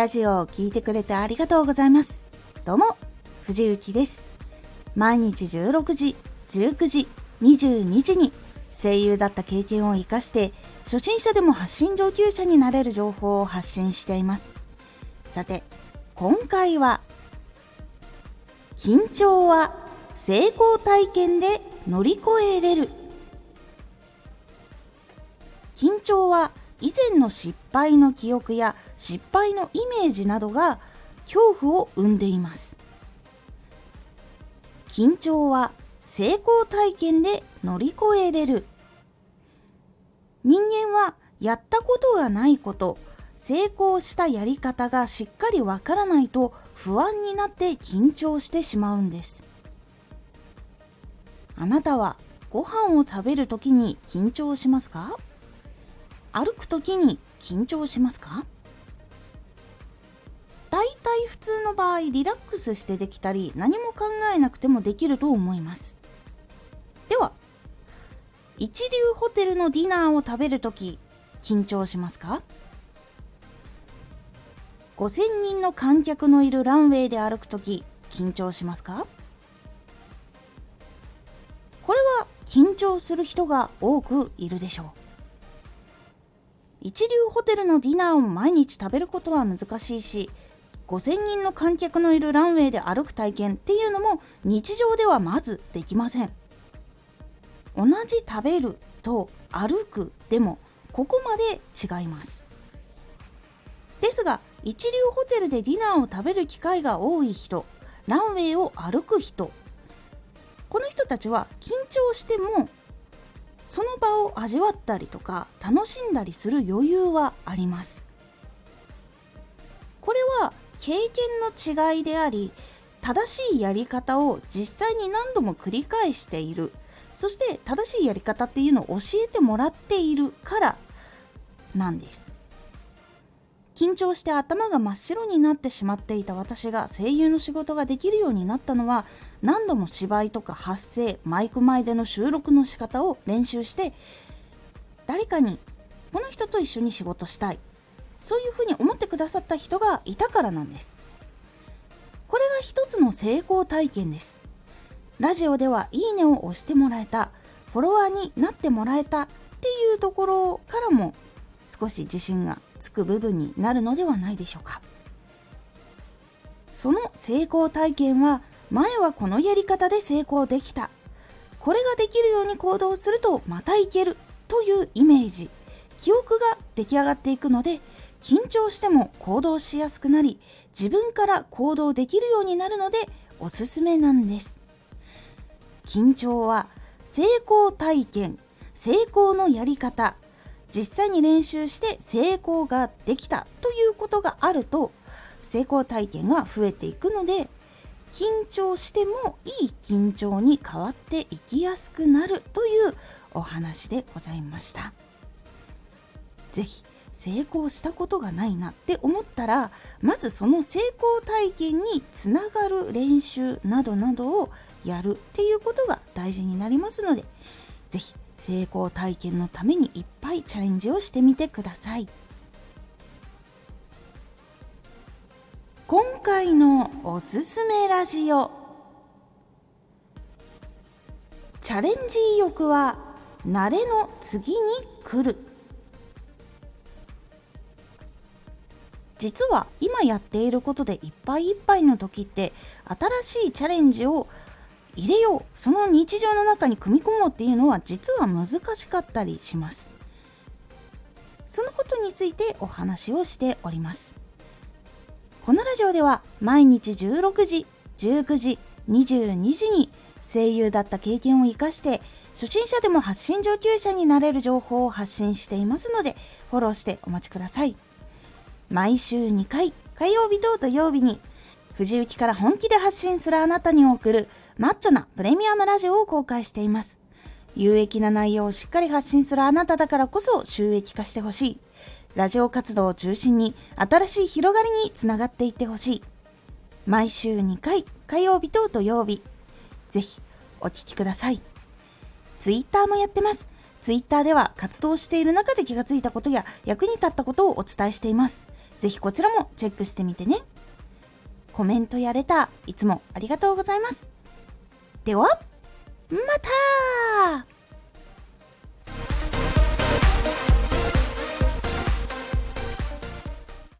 ラジオを聴いてくれてありがとうございます。どうも、藤幸です。毎日16時、19時、22時に声優だった経験を活かして初心者でも発信上級者になれる情報を発信しています。さて、今回は緊張は成功体験で乗り越えれる緊張は以前の失敗の記憶や失敗のイメージなどが恐怖を生んでいます。緊張は成功体験で乗り越えれる。人間はやったことがないこと成功したやり方がしっかりわからないと不安になって緊張してしまうんです。あなたはご飯を食べる時に緊張しますか？歩く時に緊張しますか？大体普通の場合リラックスしてできたり何も考えなくてもできると思います。では一流ホテルのディナーを食べる時緊張しますか？5000人の観客のいるランウェイで歩く時緊張しますか？これは緊張する人が多くいるでしょう。一流ホテルのディナーを毎日食べることは難しいし5000人の観客のいるランウェイで歩く体験っていうのも日常ではまずできません。同じ食べると歩くでもここまで違います。ですが一流ホテルでディナーを食べる機会が多い人ランウェイを歩く人この人たちは緊張してもその場を味わったりとか楽しんだりする余裕はあります。これは経験の違いであり正しいやり方を実際に何度も繰り返している。そして正しいやり方っていうのを教えてもらっているからなんです。緊張して頭が真っ白になってしまっていた私が声優の仕事ができるようになったのは何度も芝居とか発声マイク前での収録の仕方を練習して誰かにこの人と一緒に仕事したい。そういうふうに思ってくださった人がいたからなんです。これが一つの成功体験です。ラジオではいいねを押してもらえた。フォロワーになってもらえたっていうところからも少し自信がつく部分になるのではないでしょうか。その成功体験は前はこのやり方で成功できた。これができるように行動するとまたいけるというイメージ。記憶が出来上がっていくので緊張しても行動しやすくなり自分から行動できるようになるのでおすすめなんです。緊張は成功体験成功のやり方実際に練習して成功ができたということがあると成功体験が増えていくので緊張してもいい緊張に変わっていきやすくなるというお話でございました。是非成功したことがないなって思ったらまずその成功体験につながる練習などなどをやるっていうことが大事になりますので是非成功体験のためにいっぱいチャレンジをしてみてください。今回のおすすめラジオ。チャレンジ意欲は慣れの次に来る。実は今やっていることでいっぱいいっぱいの時って新しいチャレンジを入れよう。その日常の中に組み込もうっていうのは実は難しかったりします。そのことについてお話をしております。このラジオでは毎日16時19時22時に声優だった経験を生かして初心者でも発信上級者になれる情報を発信していますのでフォローしてお待ちください。毎週2回火曜日と土曜日に藤雪から本気で発信するあなたに送るマッチョなプレミアムラジオを公開しています。有益な内容をしっかり発信するあなただからこそ収益化してほしい。ラジオ活動を中心に新しい広がりにつながっていってほしい。毎週2回、火曜日と土曜日。ぜひ、お聴きください。ツイッターもやってます。ツイッターでは活動している中で気がついたことや役に立ったことをお伝えしています。ぜひこちらもチェックしてみてね。コメントやレター、いつもありがとうございます。では、また。